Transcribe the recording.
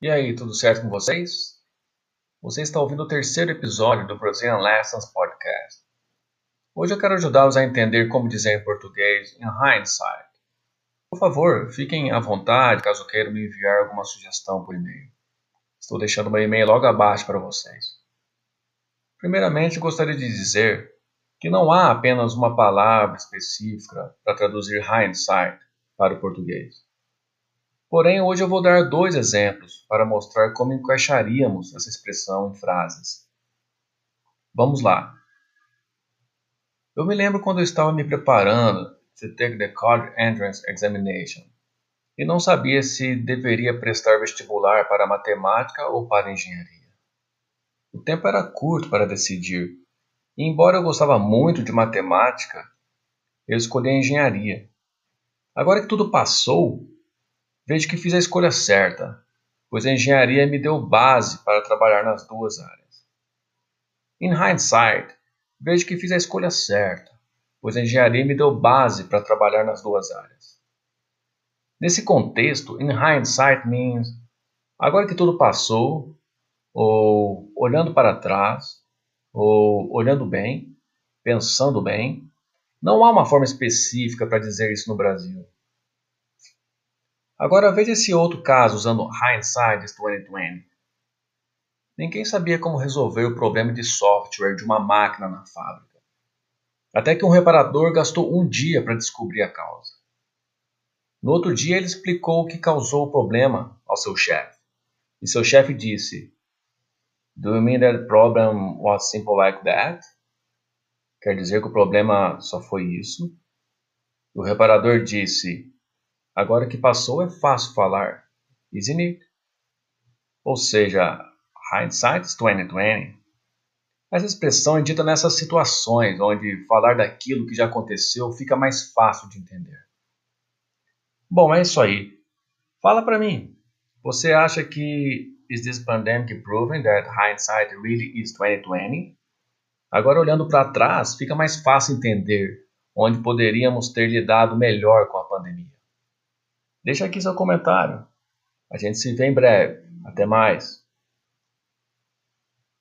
E aí, tudo certo com vocês? Você está ouvindo o terceiro episódio do Brazilian Lessons Podcast. Hoje eu quero ajudá-los a entender como dizer em português in hindsight. Por favor, fiquem à vontade caso queiram me enviar alguma sugestão por e-mail. Estou deixando meu e-mail logo abaixo para vocês. Primeiramente, gostaria de dizer que não há apenas uma palavra específica para traduzir hindsight para o português. Porém, hoje eu vou dar dois exemplos para mostrar como encaixaríamos essa expressão em frases. Vamos lá. Eu me lembro quando eu estava me preparando to take the college entrance examination e não sabia se deveria prestar vestibular para matemática ou para engenharia. O tempo era curto para decidir, e embora eu gostava muito de matemática, eu escolhi a engenharia. Agora que tudo passou, Vejo que fiz a escolha certa, pois a engenharia me deu base para trabalhar nas duas áreas. In hindsight, vejo que fiz a escolha certa, pois a engenharia me deu base para trabalhar nas duas áreas. Nesse contexto, in hindsight means agora que tudo passou, ou olhando para trás, ou olhando bem, pensando bem. Não há uma forma específica para dizer isso no Brasil. Agora veja esse outro caso usando hindsight 2020. Ninguém sabia como resolver o problema de software de uma máquina na fábrica. Até que um reparador gastou um dia para descobrir a causa. No outro dia, ele explicou o que causou o problema ao seu chefe. E seu chefe disse: Do you mean that the problem was simple like that? Quer dizer que o problema só foi isso? O reparador disse: Agora que passou é fácil falar, isn't it? Ou seja, hindsight 2020. Essa expressão é dita nessas situações onde falar daquilo que já aconteceu fica mais fácil de entender. Bom, é isso aí. Fala para mim. Você acha que is this pandemic proving that hindsight really is 2020? Agora olhando para trás, fica mais fácil entender onde poderíamos ter lidado melhor com a pandemia. Deixa aqui seu comentário. A gente se vê em breve. Até mais.